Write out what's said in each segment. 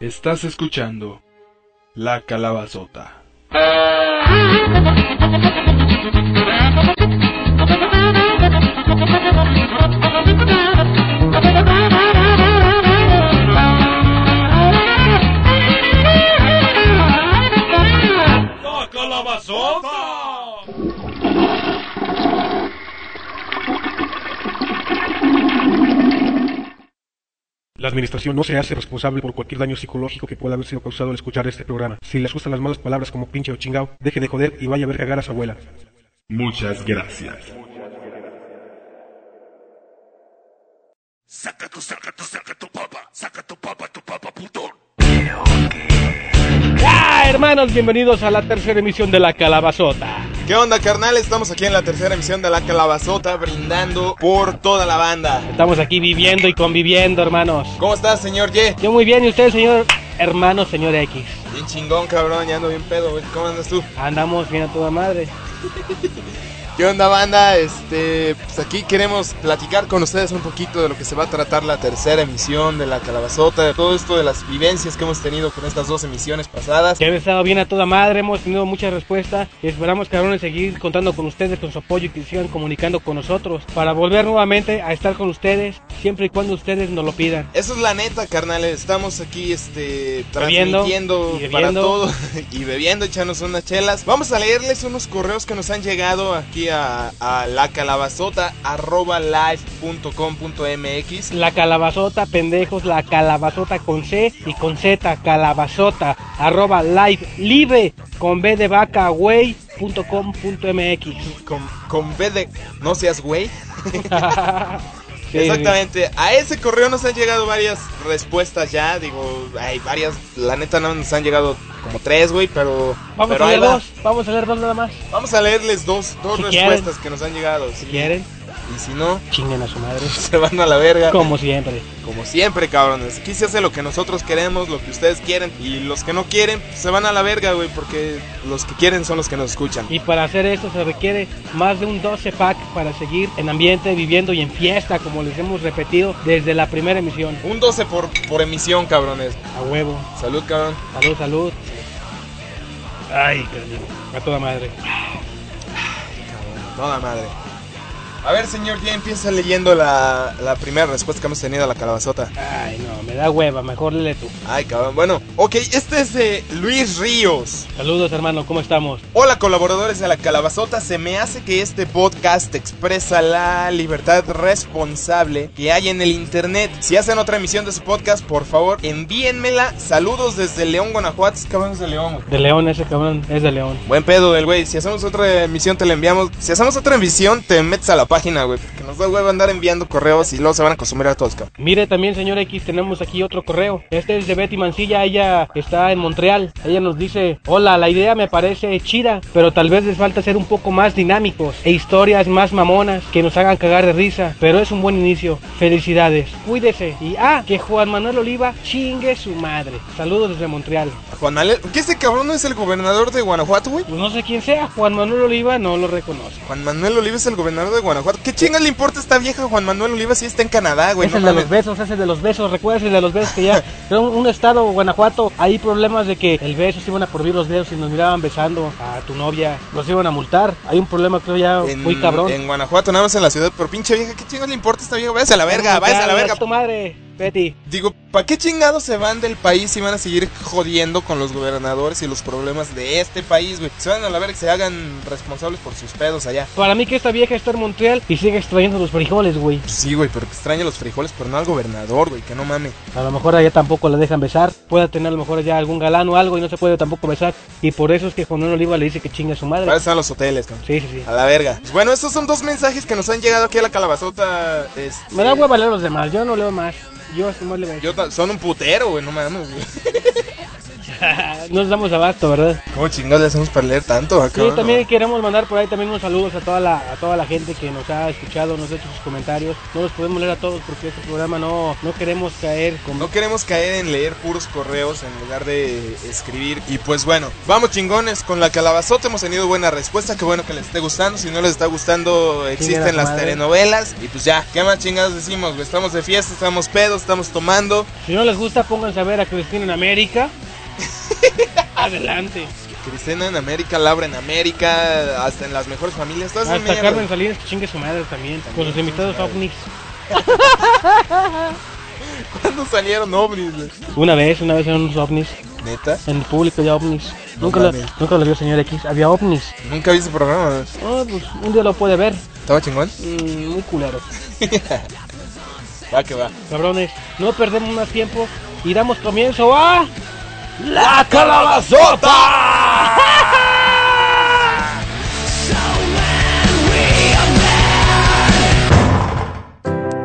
Estás escuchando La Calabazota. La administración no se hace responsable por cualquier daño psicológico que pueda haber sido causado al escuchar este programa. Si les gustan las malas palabras como pinche o chingao, deje de joder y vaya a ver cagar a su abuela. Muchas gracias. Saca tu, saca tu, saca tu papa, saca tu papa, tu papa, putón. ¡Ah, hermanos! Bienvenidos a la tercera emisión de La Calabazota. ¿Qué onda, carnal? Estamos aquí en la tercera emisión de La Calabazota, brindando por toda la banda. Estamos aquí viviendo y conviviendo, hermanos. ¿Cómo estás, señor Ye? Yo muy bien, ¿y usted, señor hermano, señor X? Bien chingón, cabrón, ya ando bien pedo, güey. ¿Cómo andas tú? Andamos bien a toda madre. ¿Qué onda, banda? Este, pues aquí queremos platicar con ustedes un poquito de lo que se va a tratar la tercera emisión de La Calabazota, de todo esto de las vivencias que hemos tenido con estas dos emisiones pasadas. Que han estado bien a toda madre, hemos tenido muchas respuestas y esperamos, cabrones, seguir contando con ustedes, con su apoyo y que sigan comunicando con nosotros para volver nuevamente a estar con ustedes siempre y cuando ustedes nos lo pidan. Eso es la neta, carnales. Estamos aquí, este, Bebiendo, transmitiendo y para bebiendo. todo y bebiendo, echarnos unas chelas. Vamos a leerles unos correos que nos han llegado aquí a, a la calabazota arroba live.com.mx. La calabazota, pendejos, la calabazota con C y con Z, calabazota, arroba live, live, con B de vaca, güey, punto com, punto MX. Con, con B de no seas güey. Exactamente. A ese correo nos han llegado varias respuestas ya. Digo, hay varias. La neta no nos han llegado como tres, güey, pero. Vamos pero a leer dos, vamos a leer dos nada más. Vamos a leerles dos, dos Si respuestas quieren. que nos han llegado. Si sí. quieren, Y si no, chinguen a su madre. se van a la verga. Como siempre. Como siempre, cabrones. Aquí se hace lo que nosotros queremos, lo que ustedes quieren. Y los que no quieren, pues, se van a la verga, güey. Porque los que quieren son los que nos escuchan. Y para hacer esto se requiere más de un 12 pack para seguir en ambiente, viviendo y en fiesta, como les hemos repetido desde la primera emisión. Un 12 por, por emisión, cabrones. A huevo. Salud, cabrón. Salud, salud. Ay, carnal. A toda madre. Toda madre. A ver, señor, ya empieza leyendo la, la primera respuesta que hemos tenido a la calabazota. Ay, no, da hueva. Mejor léele tú. Ay, cabrón. Bueno, ok, este es de Luis Ríos. Saludos, hermano. ¿Cómo estamos? Hola, colaboradores de la calabazota. Se me hace que este podcast expresa la libertad responsable que hay en el internet. Si hacen otra emisión de su podcast, por favor, envíenmela. Saludos desde León, Guanajuato. Es cabrón es de León, güey. De León, ese cabrón es de León. Buen pedo el güey. Si hacemos otra emisión, te la enviamos. Si hacemos otra emisión, te metes a la página, güey. Porque nos da huevo andar enviando correos y luego se van a consumir a todos, cabrón. Mire también, señor X, tenemos aquí otro correo. Este es de Betty Mancilla, ella está en Montreal. Ella nos dice, hola, la idea me parece chida, pero tal vez les falta ser un poco más dinámicos e historias más mamonas que nos hagan cagar de risa. Pero es un buen inicio. Felicidades. Cuídese. Y ah, que Juan Manuel Oliva chingue su madre. Saludos desde Montreal. Juan Manuel. ¿Qué ese cabrón no es el gobernador de Guanajuato, güey? Pues no sé quién sea, Juan Manuel Oliva no lo reconoce. Juan Manuel Oliva es el gobernador de Guanajuato. ¿Qué chingas le importa a esta vieja Juan Manuel Oliva si está en Canadá, güey? es No el de los besos, es el de los besos. ¿Recuerdas el de los besos que ya era un, un estado, Guanajuato? Hay problemas de que el beso se iban a prohibir los besos y nos miraban besando a tu novia. Los iban a multar. Hay un problema, creo ya En, muy cabrón. En Guanajuato, nada más en la ciudad. Pero pinche vieja, ¿qué chingas le importa a esta vieja? Váyase a la verga, váyase a la verga. tu madre, Betty. Digo, ¿para qué chingados se van del país y van a seguir jodiendo con los gobernadores y los problemas de este país, güey? Se van a la verga y se hagan responsables por sus pedos allá. Para mí que esta vieja está en Montreal y sigue extrayendo los frijoles, güey. Sí, güey, pero que extraña los frijoles, pero no al gobernador, güey, que no mame. A lo mejor allá tampoco la dejan besar. Puede tener a lo mejor allá algún galán o algo y no se puede tampoco besar. Y por eso es que Juan Manuel Oliva le dice que chinga a su madre. Para eso están los hoteles, cabrón. Sí, sí, sí. A la verga. Pues bueno, estos son dos mensajes que nos han llegado aquí a la calabazota. Este, Me da hueva leer los demás, yo no leo más. Yo así más leo. Yo ta- son un putero, güey, no mames, güey. Nos damos abasto, ¿verdad? ¿Cómo chingados le hacemos para leer tanto acá? Sí, también queremos mandar por ahí también unos saludos a toda la, a toda la gente que nos ha escuchado, nos ha hecho sus comentarios. No los podemos leer a todos porque este programa no, no queremos caer con... No queremos caer en leer puros correos en lugar de escribir. Y pues bueno, vamos chingones con la calabazota. Hemos tenido buena respuesta. Qué bueno que les esté gustando. Si no les está gustando, existen las madre. telenovelas. Y pues ya, ¿qué más chingados decimos? Estamos de fiesta, estamos pedos, estamos tomando. Si no les gusta, pónganse a ver a Cristina en América. Adelante. Cristina en América, Laura en América, hasta en las mejores familias. Todas Hasta. Carmen Salinas que chingue su madre también. Con sus invitados ovnis. ¿Cuándo salieron ovnis? Una vez, una vez eran unos ovnis. ¿Neta? En el público había ovnis. No nunca, lo, nunca lo vio señor X. Había ovnis. Nunca vi ese programa. Oh, pues un día lo puede ver. ¿Estaba chingón? Mm, muy culero. Va que va. Cabrones, no perdemos más tiempo y damos comienzo a... ¡La calabazota!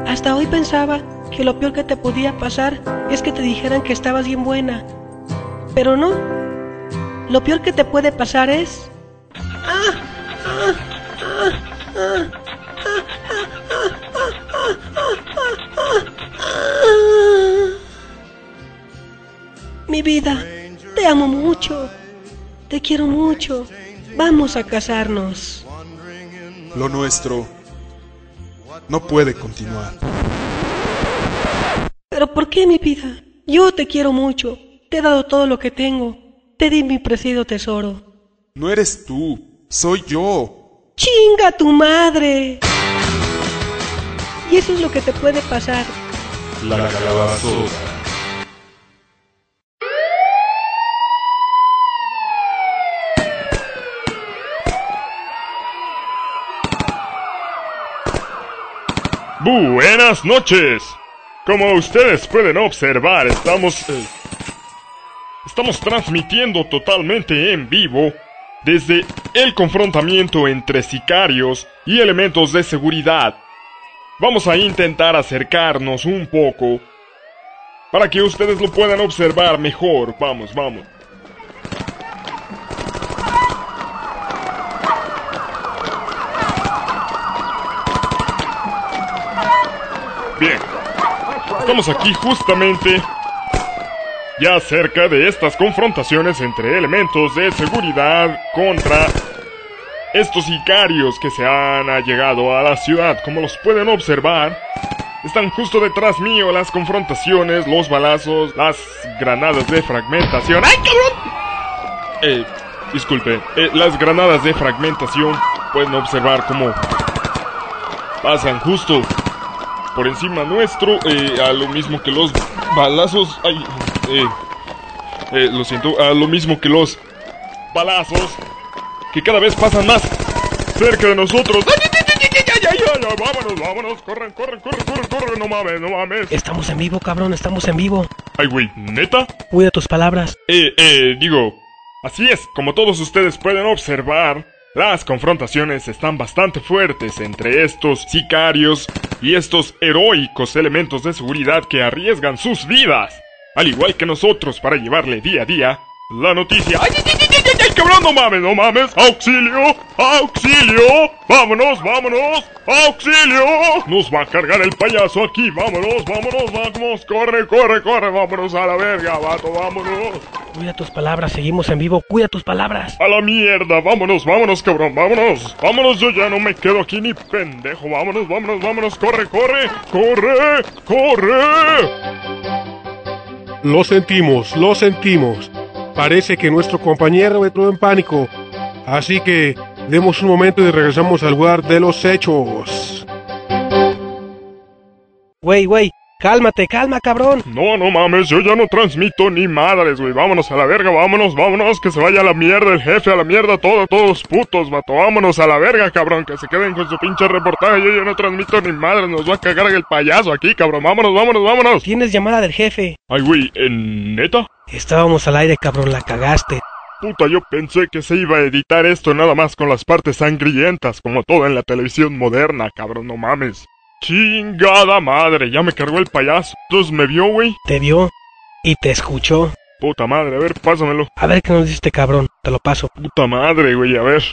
Hasta hoy pensaba que lo peor que te podía pasar es que te dijeran que estabas bien buena. Pero no. Lo peor que te puede pasar es... Mi vida, te amo mucho. Te quiero mucho. Vamos a casarnos. Lo nuestro no puede continuar. ¿Pero por qué mi vida? Yo te quiero mucho. Te he dado todo lo que tengo. Te di mi preciado tesoro. No eres tú, soy yo. ¡Chinga tu madre! Y eso es lo que te puede pasar. La calabazota. Buenas noches. Como ustedes pueden observar, estamos... eh, estamos transmitiendo totalmente en vivo desde el confrontamiento entre sicarios y elementos de seguridad. Vamos a intentar acercarnos un poco para que ustedes lo puedan observar mejor. Vamos, vamos. Bien. Estamos aquí justamente ya cerca de estas confrontaciones entre elementos de seguridad contra estos sicarios que se han allegado a la ciudad. Como los pueden observar, están justo detrás mío las confrontaciones, los balazos, las granadas de fragmentación. ¡Ay, cabrón! Eh, disculpe, eh, las granadas de fragmentación pueden observar cómo pasan justo por encima nuestro, eh, a lo mismo que los balazos. Ay, eh, eh, lo siento, a lo mismo que los balazos que cada vez pasan más cerca de nosotros. ¡Ay, ay, ay, ay, ay, ay, ay, ay! Vámonos, vámonos, corran, corran, corran, corran, corran, no mames, no mames. Estamos en vivo, cabrón, estamos en vivo. Ay, güey, ¿neta? Cuida tus palabras. Eh, eh, digo, así es, como todos ustedes pueden observar, las confrontaciones están bastante fuertes entre estos sicarios y estos heroicos elementos de seguridad que arriesgan sus vidas, al igual que nosotros para llevarle día a día la noticia. ¡Ay, ay, cabrón! ¡No mames, no mames! ¡Auxilio! ¡Auxilio! ¡Vámonos, vámonos! ¡Auxilio! Nos va a cargar el payaso aquí. ¡Vámonos, vámonos, vamos! ¡Corre, corre, corre! ¡Vámonos a la verga, vato! ¡Vámonos! Cuida tus palabras, seguimos en vivo. Cuida tus palabras. ¡A la mierda! ¡Vámonos, vámonos, cabrón! ¡Vámonos! ¡Vámonos! Yo ya no me quedo aquí ni pendejo. ¡Vámonos, vámonos, vámonos! ¡Corre, corre! ¡Corre! ¡Corre! Lo sentimos, lo sentimos. Parece que nuestro compañero entró en pánico. Así que demos un momento y regresamos al lugar de los hechos. Güey, güey, cálmate, calma, cabrón. No, no mames, yo ya no transmito ni madres, güey. Vámonos a la verga, vámonos, vámonos, que se vaya a la mierda el jefe, a la mierda todo, todos putos, vato. Vámonos a la verga, cabrón, que se queden con su pinche reportaje. Yo ya no transmito ni madres, nos va a cagar el payaso aquí, cabrón. Vámonos, vámonos, vámonos. Tienes llamada del jefe. Ay, güey, ¿en neta? Estábamos al aire, cabrón, la cagaste. Puta, yo pensé que se iba a editar esto nada más con las partes sangrientas, como todo en la televisión moderna, cabrón, no mames. Chingada madre, ya me cargó el payaso. Entonces me vio, güey. Te vio y te escuchó. Puta madre, a ver, pásamelo. A ver qué nos dice este cabrón. Te lo paso. Puta madre, güey, a ver.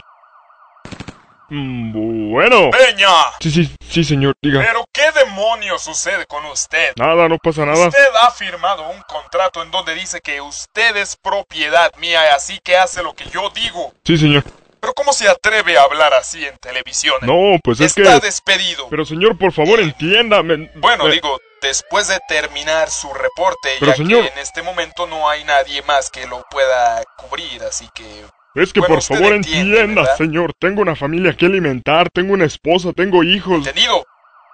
Mm, Bueno. Peña, Sí, sí, sí, señor, diga. pero ¿qué demonios sucede con usted? Nada, no pasa nada. Usted ha firmado un contrato en donde dice que usted es propiedad mía y así que hace lo que yo digo. Sí, señor. Pero ¿cómo se atreve a hablar así en televisión? No, pues es que... Está despedido. Pero señor, por favor, entiéndame. Bueno, Eh, digo, después de terminar su reporte, Pero, ya señor- que en este momento no hay nadie más que lo pueda cubrir, así que... Es que bueno, por favor entienda, señor. Tengo una familia que alimentar, tengo una esposa, tengo hijos. Entendido.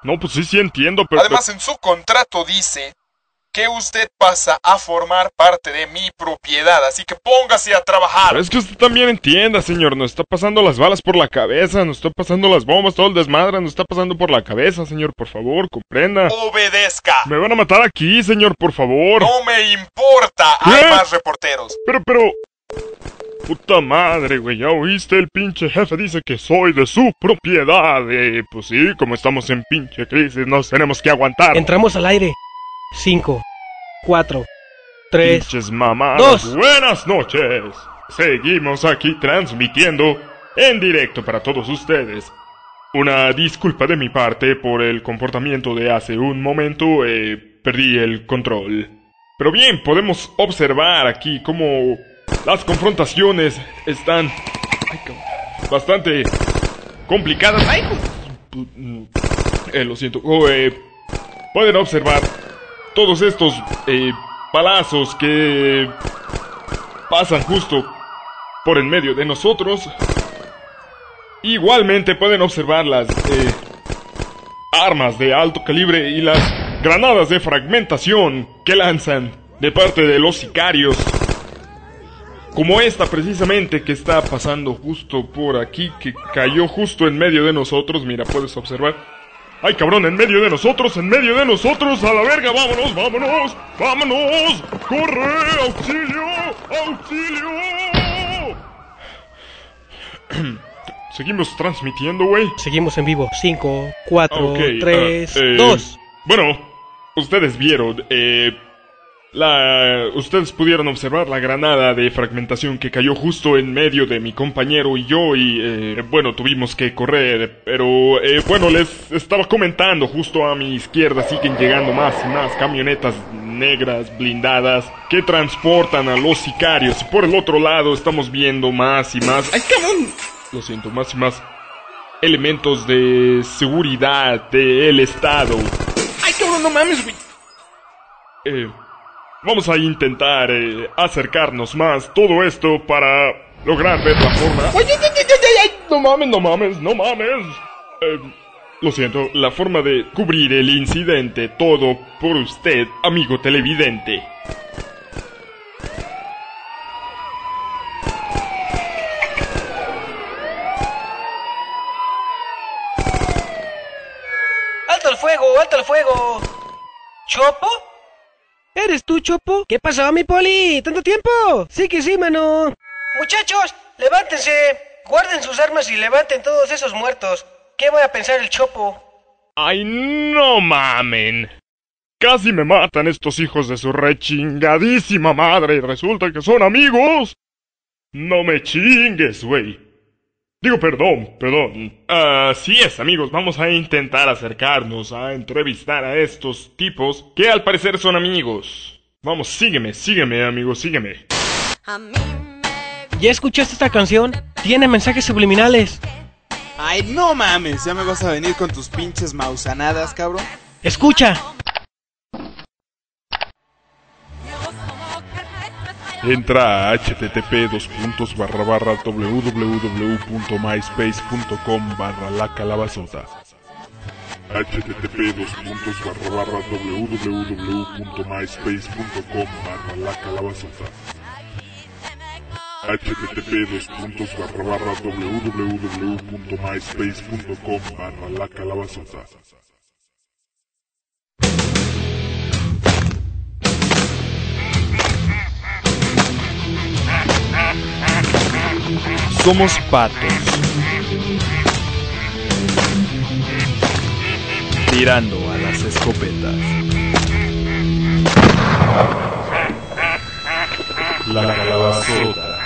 No, pues sí, sí entiendo, pero... Además, en su contrato dice que usted pasa a formar parte de mi propiedad, así que póngase a trabajar. pero es que usted también entienda, señor. Nos está pasando las balas por la cabeza, nos está pasando las bombas, todo el desmadre, nos está pasando por la cabeza, señor. Por favor, comprenda. Obedezca. Me van a matar aquí, señor, por favor. No me importa. Hay ¿Qué? más reporteros. Pero, pero... Puta madre, güey, ya oíste, el pinche jefe dice que soy de su propiedad. Eh, pues sí, como estamos en pinche crisis, nos tenemos que aguantar. Entramos al aire. 5, 4, 3. Pinches mamadas. dos. Buenas noches. Seguimos aquí transmitiendo en directo para todos ustedes. Una disculpa de mi parte por el comportamiento de hace un momento. eh, perdí el control. Pero bien, podemos observar aquí cómo las confrontaciones están bastante complicadas. Ay, eh, lo siento. Oh, eh, pueden observar todos estos eh, palazos que pasan justo por en medio de nosotros. Igualmente pueden observar las eh, armas de alto calibre y las granadas de fragmentación que lanzan de parte de los sicarios. Como esta precisamente que está pasando justo por aquí, que cayó justo en medio de nosotros. Mira, puedes observar. ¡Ay, cabrón! En medio de nosotros, en medio de nosotros, a la verga, vámonos, vámonos, vámonos, corre, auxilio, auxilio. Seguimos transmitiendo, güey. Seguimos en vivo. 5, 4, Ok, 3, ah, eh, 2. Bueno, ustedes vieron, eh, la, ustedes pudieron observar la granada de fragmentación que cayó justo en medio de mi compañero y yo y, eh, bueno, tuvimos que correr, pero, eh, bueno, les estaba comentando, justo a mi izquierda siguen llegando más y más camionetas negras blindadas que transportan a los sicarios y por el otro lado estamos viendo más y más... ¡Ay, cabrón! Lo siento, más y más elementos de seguridad del Estado. ¡Ay, cabrón, no mames, güey! Eh, vamos a intentar eh, acercarnos más todo esto para lograr ver la forma... ¡No mames, no mames, no mames! Eh, lo siento, la forma de cubrir el incidente, todo por usted, amigo televidente. ¡Alto el fuego! ¡Alto el fuego! ¿Chopo? ¿Eres tú, Chopo? ¿Qué pasó, mi poli? ¿Tanto tiempo? Sí que sí, mano. Muchachos, levántense. Guarden sus armas y levanten todos esos muertos. ¿Qué voy a pensar el Chopo? ¡Ay, no mamen! Casi me matan estos hijos de su rechingadísima madre y resulta que son amigos. No me chingues, güey. Digo, perdón, perdón. Así es, amigos, vamos a intentar acercarnos a entrevistar a estos tipos que al parecer son amigos. Vamos, sígueme, sígueme, amigo, sígueme. ¿Ya escuchaste esta canción? Tiene mensajes subliminales. Ay, no mames, ya me vas a venir con tus pinches mausanadas, cabrón. Escucha. Entra a http www.myspace.com barra la calabazota. http www.myspace.com barra la calabazota. http www.myspace.com barra la calabazota. Somos patos. Tirando a las escopetas. la calabazota.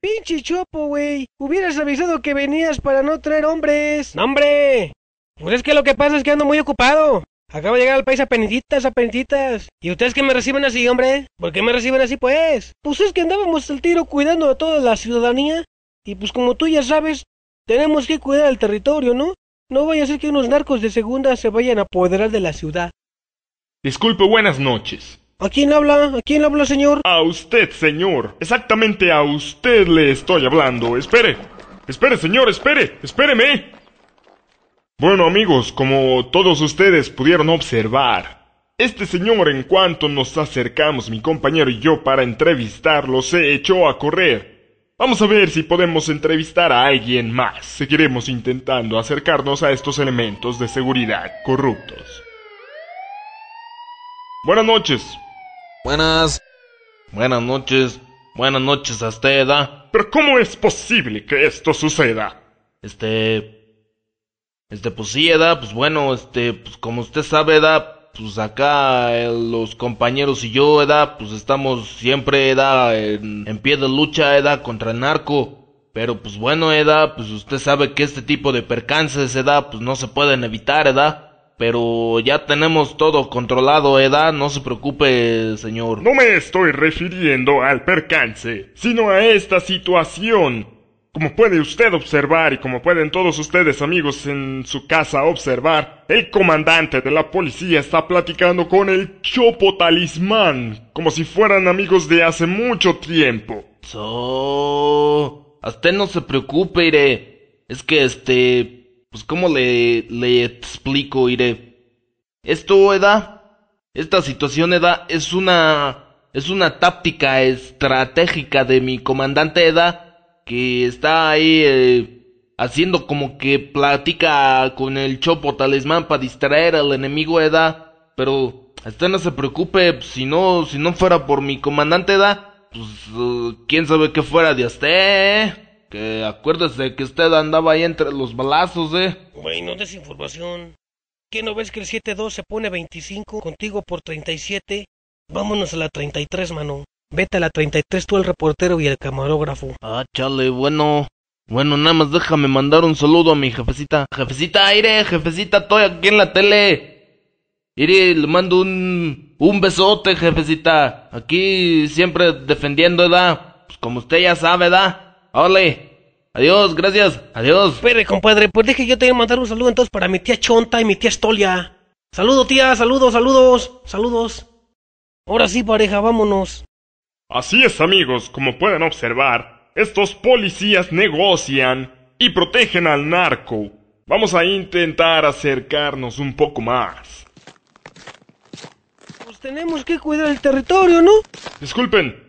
Pinche chopo, güey. Hubieras avisado que venías para no traer hombres. ¡No, hombre! Pues es que lo que pasa es que ando muy ocupado. Acabo de llegar al país a penititas, a penititas. ¿Y ustedes que me reciben así, hombre? ¿Por qué me reciben así, pues? Pues es que andábamos al tiro cuidando a toda la ciudadanía. Y pues como tú ya sabes, tenemos que cuidar el territorio, ¿no? No vaya a ser que unos narcos de segunda se vayan a apoderar de la ciudad. Disculpe, buenas noches. ¿A quién habla? ¿A quién habla, señor? A usted, señor. Exactamente a usted le estoy hablando. Espere. Espere, señor, espere. Espéreme. Bueno, amigos, como todos ustedes pudieron observar, este señor en cuanto nos acercamos, mi compañero y yo, para entrevistarlo, se echó a correr. Vamos a ver si podemos entrevistar a alguien más. Seguiremos intentando acercarnos a estos elementos de seguridad corruptos. Buenas noches. Buenas. Buenas noches. Buenas noches a usted, ¿ah? Pero ¿cómo es posible que esto suceda? Este... Este, pues sí, ¿da? Pues bueno, este, pues como usted sabe, ¿da? Pues acá eh, los compañeros y yo, ¿da? Pues estamos siempre, ¿da? En, en pie de lucha, ¿da? Contra el narco. Pero pues bueno, ¿da? Pues usted sabe que este tipo de percances, ¿da? Pues no se pueden evitar, ¿da? Pero ya tenemos todo controlado, ¿edad? No se preocupe, señor. No me estoy refiriendo al percance, sino a esta situación. Como puede usted observar y como pueden todos ustedes amigos en su casa observar, el comandante de la policía está platicando con el Chopo Talismán, como si fueran amigos de hace mucho tiempo. So... Usted no se preocupe, Iré. Es que este... Pues cómo le, le explico, Iré. Esto, Eda, esta situación, Eda, es una... Es una táctica estratégica de mi comandante, Eda, que está ahí eh, haciendo como que platica con el Chopo Talismán para distraer al enemigo, Eda. Pero usted no se preocupe, si no, si no fuera por mi comandante, Eda, pues uh, quién sabe qué fuera de usted, ¿eh? Que acuérdese que usted andaba ahí entre los balazos, ¿eh? Güey, no des información. ¿Qué no ves que el 7-2 se pone 25 contigo por 37? Vámonos a la 33, mano. Vete a la 33 tú el reportero y el camarógrafo. Ah, chale, bueno. Bueno, nada más déjame mandar un saludo a mi jefecita. Jefecita, aire, jefecita, estoy aquí en la tele. Ire, le mando un, un besote, jefecita. Aquí siempre defendiendo, ¿edad? Pues como usted ya sabe, ¿edad? Ole. Adiós, gracias. Adiós. Espere, compadre, pues deje yo te voy a mandar un saludo entonces para mi tía Chonta y mi tía Estolia. Saludo, tía, saludos, saludos, saludos. Ahora sí, pareja, vámonos. Así es, amigos, como pueden observar, estos policías negocian y protegen al narco. Vamos a intentar acercarnos un poco más. Pues tenemos que cuidar el territorio, ¿no? Disculpen.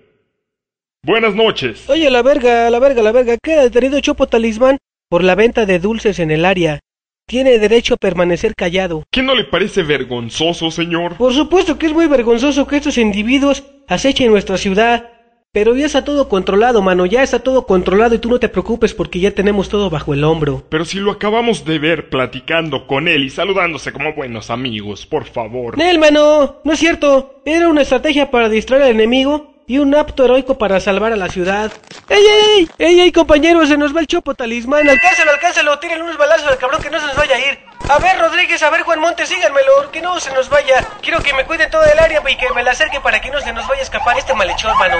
Buenas noches. Oye, la verga, la verga, la verga, queda detenido Chopo Talismán por la venta de dulces en el área. Tiene derecho a permanecer callado. ¿Qué no le parece vergonzoso, señor? Por supuesto que es muy vergonzoso que estos individuos acechen nuestra ciudad. Pero ya está todo controlado, mano, ya está todo controlado y tú no te preocupes porque ya tenemos todo bajo el hombro. Pero si lo acabamos de ver platicando con él y saludándose como buenos amigos, por favor. Nel, mano, no es cierto. Era una estrategia para distraer al enemigo y un acto heroico para salvar a la ciudad. ¡Ey, ey, ey! ¡Ey, ey, compañeros! Se nos va el chopo talismán. Alcánzalo, alcánzalo. Tírenle unos balazos al cabrón que no se nos vaya a ir. A ver, Rodríguez, a ver, Juan Montes, síganmelo. Que no se nos vaya. Quiero que me cuiden todo el área y que me la acerque para que no se nos vaya a escapar este malhechor, mano.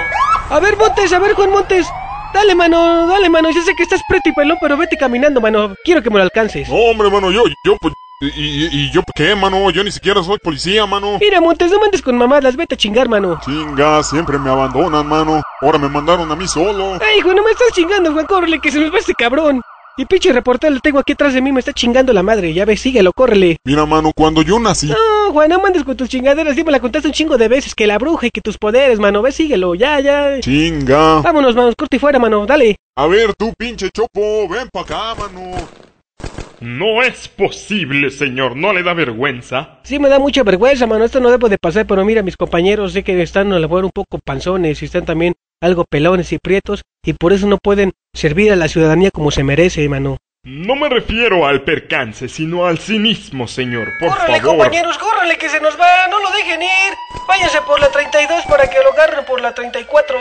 A ver, Montes, a ver, Juan Montes. Dale, mano, dale, mano. Yo sé que estás preto y pelón, pero vete caminando, mano. Quiero que me lo alcances. Hombre, mano, yo, yo, pues. ¿Y, y, y yo qué, mano? Yo ni siquiera soy policía, mano. Mira, Montes, no mandes con mamadas, vete a chingar, mano. Chinga, siempre me abandonan, mano. Ahora me mandaron a mí solo. Ay, hijo, no me estás chingando, Juan, córrele, que se nos va este cabrón. Y pinche reportero lo tengo aquí atrás de mí, me está chingando la madre. Ya ves, síguelo, córrele. Mira, mano, cuando yo nací. No, Juan, no mandes con tus chingaderas. Sí me la contaste un chingo de veces. Que la bruja y que tus poderes, mano. Ve, síguelo, ya, ya. Chinga. Vámonos, manos, corte y fuera, mano. Dale. A ver, tú, pinche chopo, ven pa' acá, mano. No es posible, señor. ¿No le da vergüenza? Sí, me da mucha vergüenza, mano. Esto no debo de pasar, pero mira, mis compañeros sé que están a lo mejor un poco panzones y están también algo pelones y prietos y por eso no pueden servir a la ciudadanía como se merece, mano. No me refiero al percance, sino al cinismo, señor. Por ¡Córrele, favor. compañeros, córrele que se nos va! ¡No lo dejen ir! Váyanse por la 32 para que lo agarren por la 34.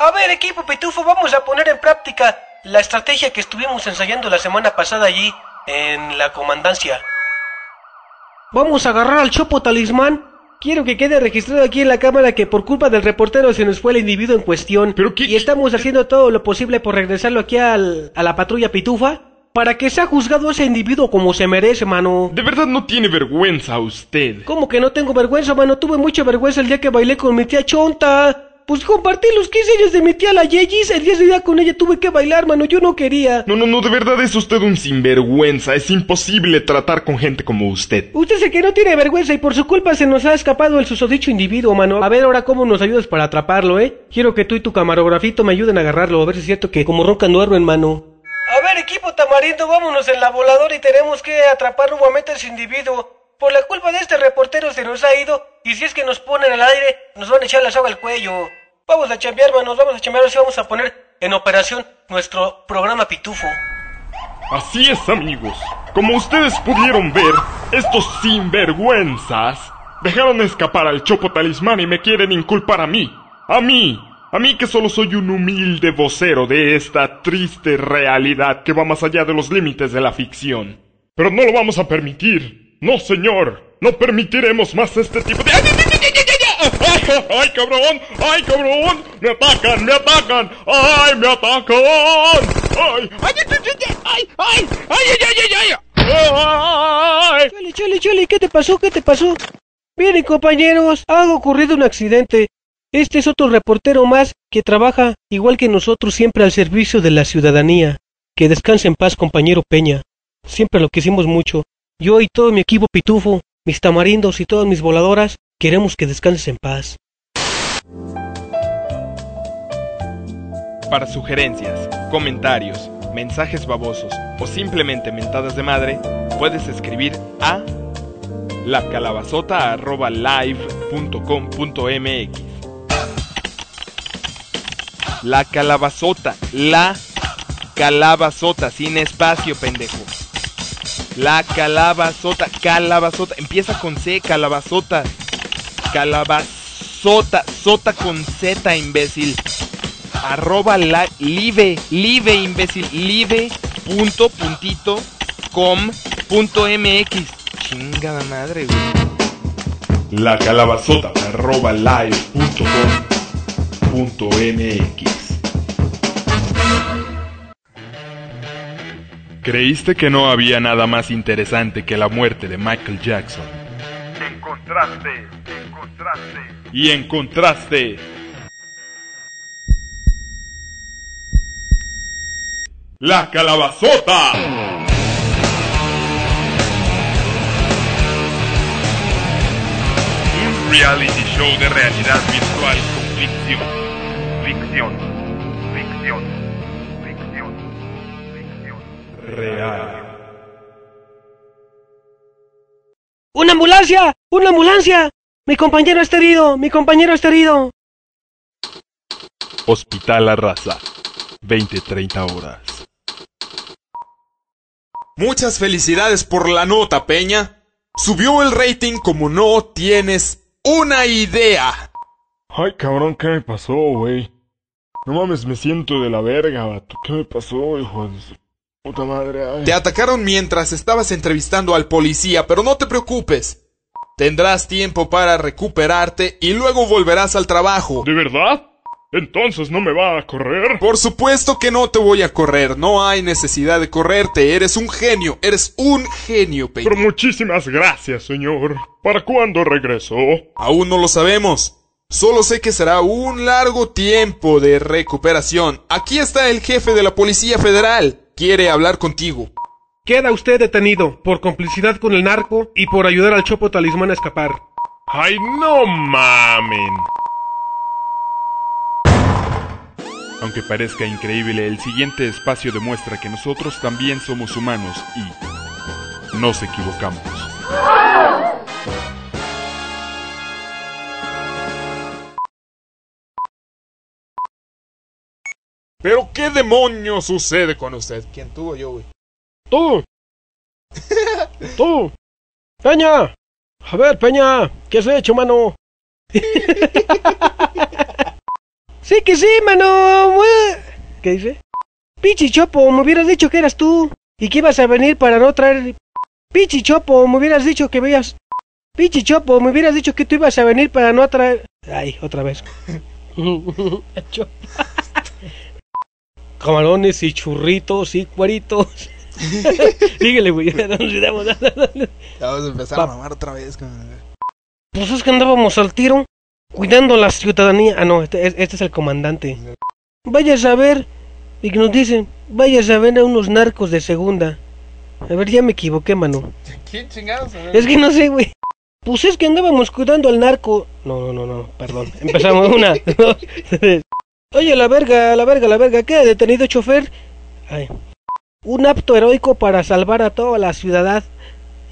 A ver, equipo Pitufo, vamos a poner en práctica la estrategia que estuvimos ensayando la semana pasada allí en la comandancia. Vamos a agarrar al Chopo Talismán. Quiero que quede registrado aquí en la cámara que por culpa del reportero se nos fue el individuo en cuestión. ¿Pero qué- Y estamos haciendo todo lo posible por regresarlo aquí al- a la patrulla Pitufa para que sea juzgado ese individuo como se merece, mano. ¿De verdad no tiene vergüenza usted? ¿Cómo que no tengo vergüenza, mano? Tuve mucha vergüenza el día que bailé con mi tía Chonta. Pues compartí los 15 años de mi tía la Yeyis. El día de día con ella tuve que bailar, mano. Yo no quería. No, no, no, de verdad es usted un sinvergüenza. Es imposible tratar con gente como usted. Usted sé que no tiene vergüenza y por su culpa se nos ha escapado el susodicho individuo, mano. A ver ahora cómo nos ayudas para atraparlo, ¿eh? Quiero que tú y tu camarografito me ayuden a agarrarlo, a ver si es cierto que como ronca no duermen, mano. A ver, equipo tamarindo, vámonos en la voladora y tenemos que atrapar nuevamente a ese individuo. Por la culpa de este reportero se nos ha ido y si es que nos ponen al aire, nos van a echar la soga al cuello. Vamos a chambear, manos, vamos a chambear, así vamos a poner en operación nuestro programa Pitufo. Así es, amigos. Como ustedes pudieron ver, estos sinvergüenzas dejaron escapar al Chopo Talismán y me quieren inculpar a mí. A mí. A mí que solo soy un humilde vocero de esta triste realidad que va más allá de los límites de la ficción. Pero no lo vamos a permitir. No, señor. No permitiremos más este tipo de... ¡Ay, ay, cabrón! ¡Ay, cabrón! ¡Me atacan! ¡Me atacan! ¡Ay, me atacan! ¡Ay! ¡Ay, ay, ay, ay! ¡Ay, ay, ay, ay, ay! ¡Ay! Chale, chale, chale, ¿qué te pasó? ¿Qué te pasó? Miren, compañeros, ha ocurrido un accidente. Este es otro reportero más que trabaja, igual que nosotros, siempre al servicio de la ciudadanía. Que descanse en paz, compañero Peña. Siempre lo quisimos mucho. Yo y todo mi equipo pitufo, mis tamarindos y todas mis voladoras, queremos que descanses en paz. Para sugerencias, comentarios, mensajes babosos o simplemente mentadas de madre, puedes escribir a lacalabazota.live.com.mx La calabazota, la calabazota, sin espacio, pendejo. La calabazota, calabazota, empieza con C, calabazota. Calabazota, sota con Z, imbécil arroba la, live, live imbécil, live punto puntito com punto mx. Chingada madre, güey. La calabazota arroba live punto com punto mx. ¿Creíste que no había nada más interesante que la muerte de Michael Jackson? Encontraste, encontraste. Y encontraste La calabazota. Un reality show de realidad virtual con ficción. Ficción. Ficción. Real. ¡Una ambulancia! ¡Una ambulancia! Mi compañero está herido, mi compañero está herido. Hospital La Raza. 20-30 horas. Muchas felicidades por la nota, Peña. Subió el rating como no tienes una idea. Ay, cabrón, ¿qué me pasó, güey? No mames, me siento de la verga, vato. ¿Qué me pasó, hijo de su puta madre? Ay. Te atacaron mientras estabas entrevistando al policía, pero no te preocupes. Tendrás tiempo para recuperarte y luego volverás al trabajo. ¿De verdad? Entonces no me va a correr. Por supuesto que no te voy a correr, no hay necesidad de correrte, eres un genio, eres un genio, Peña. Pero muchísimas gracias, señor. ¿Para cuándo regreso? Aún no lo sabemos. Solo sé que será un largo tiempo de recuperación. Aquí está el jefe de la Policía Federal. Quiere hablar contigo. Queda usted detenido por complicidad con el narco y por ayudar al Chopo Talismán a escapar. ¡Ay, no mamen! Aunque parezca increíble, el siguiente espacio demuestra que nosotros también somos humanos y nos equivocamos. Pero qué demonios sucede con usted. ¿Quién tuvo yo, güey? tú. Tú. Peña. A ver, Peña, ¿qué has hecho, mano? sí que sí, mano. ¿Qué dice? Pichi Chopo, me hubieras dicho que eras tú y que ibas a venir para no traer... Pichi Chopo, me hubieras dicho que veías... Pichi Chopo, me hubieras dicho que tú ibas a venir para no traer... Ay, otra vez. Camarones y churritos y cueritos. Dígale, güey. Vamos a empezar a mamar otra vez. Pues es que andábamos al tiro, cuidando la ciudadanía. Ah, no, este, este es el comandante. Vaya a saber, y que nos dicen, vaya a saber a unos narcos de segunda. A ver, ya me equivoqué, mano. ¿Quién chingados? A. Es que no sé, güey. Pues es que andábamos cuidando al narco. No, no, no, no, perdón. Empezamos una, dos, tres. Oye, la verga, la verga, la verga. ¿Qué? ¿Detenido chofer? Ay. Un apto heroico para salvar a toda la ciudad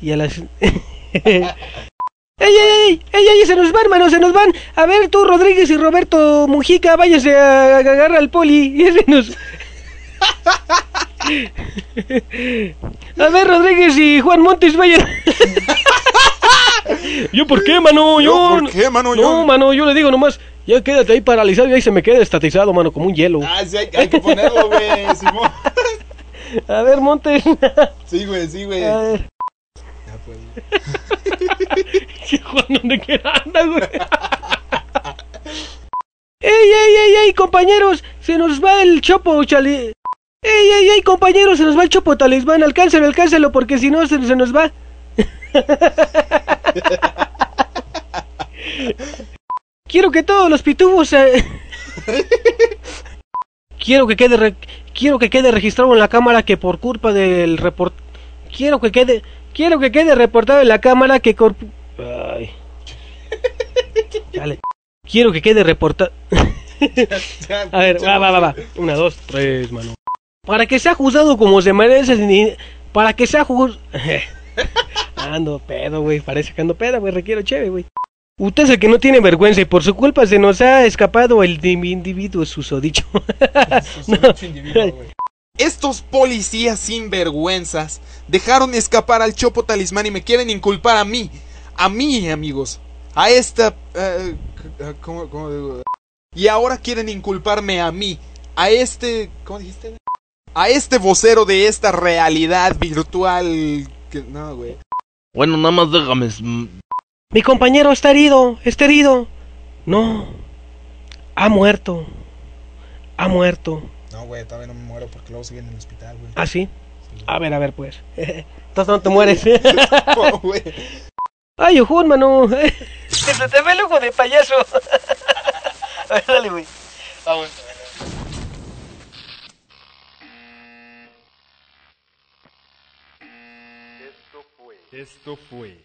y a las... ¡Ey, ey, ey! ¡Ey, ey! ¡Se nos van, hermano! ¡Se nos van! A ver, tú, Rodríguez y Roberto Mujica, váyase a, a agarrar al poli. Y ese nos... A ver, Rodríguez y Juan Montes, vayan. ¿Yo por qué, mano? Yo, ¿Yo por qué, mano? No, Yo- mano, yo le digo nomás, ya quédate ahí paralizado y ahí se me queda estatizado, mano, como un hielo. Ah, sí, hay, hay que ponerlo, güey. Simón. A ver, Montes. Sí, güey, sí, güey. A ver. Ya, pues. ¿Qué Juan, dónde queda anda, güey? ¡Ey, ey, ey, ey, compañeros! Se nos va el chopo, chale. ¡Ey, ey, ey, compañeros! Se nos va el chopo talismán. Alcánzalo, alcánzalo, porque si no se, se nos va. Quiero que todos los pitufos. eh, Quiero que quede re- quiero que quede registrado en la cámara que por culpa del report quiero que quede quiero que quede reportado en la cámara que cor- Ay. Dale. Quiero que quede reportado. A ver, va, va, va, va. Una, dos, tres, mano. Para que sea juzgado como se merece, ni- para que sea juzgado. ando pedo, güey. Parece que ando pedo, güey. Requiero chévere, güey. Usted es el que no tiene vergüenza y por su culpa se nos ha escapado el di- individuo susodicho. No. Estos policías sinvergüenzas dejaron escapar al Chopo Talismán y me quieren inculpar a mí. A mí, amigos. A esta... eh, c- ¿cómo, cómo digo? Y ahora quieren inculparme a mí. A este... ¿Cómo dijiste? A este vocero de esta realidad virtual... Que, no, güey. Bueno, nada más déjame. Mi compañero está herido, está herido. No. Ha muerto. Ha muerto. No, güey, todavía no me muero porque luego sigue en el hospital, güey. ¿Ah, sí? A ver, a ver, pues. Entonces no te mueres. No, güey. Ay, Ojun, mano. Se te ve el ojo de payaso. A ver, dale, güey. Vamos. Esto fue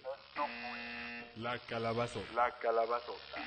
la calabazota. La calabazota.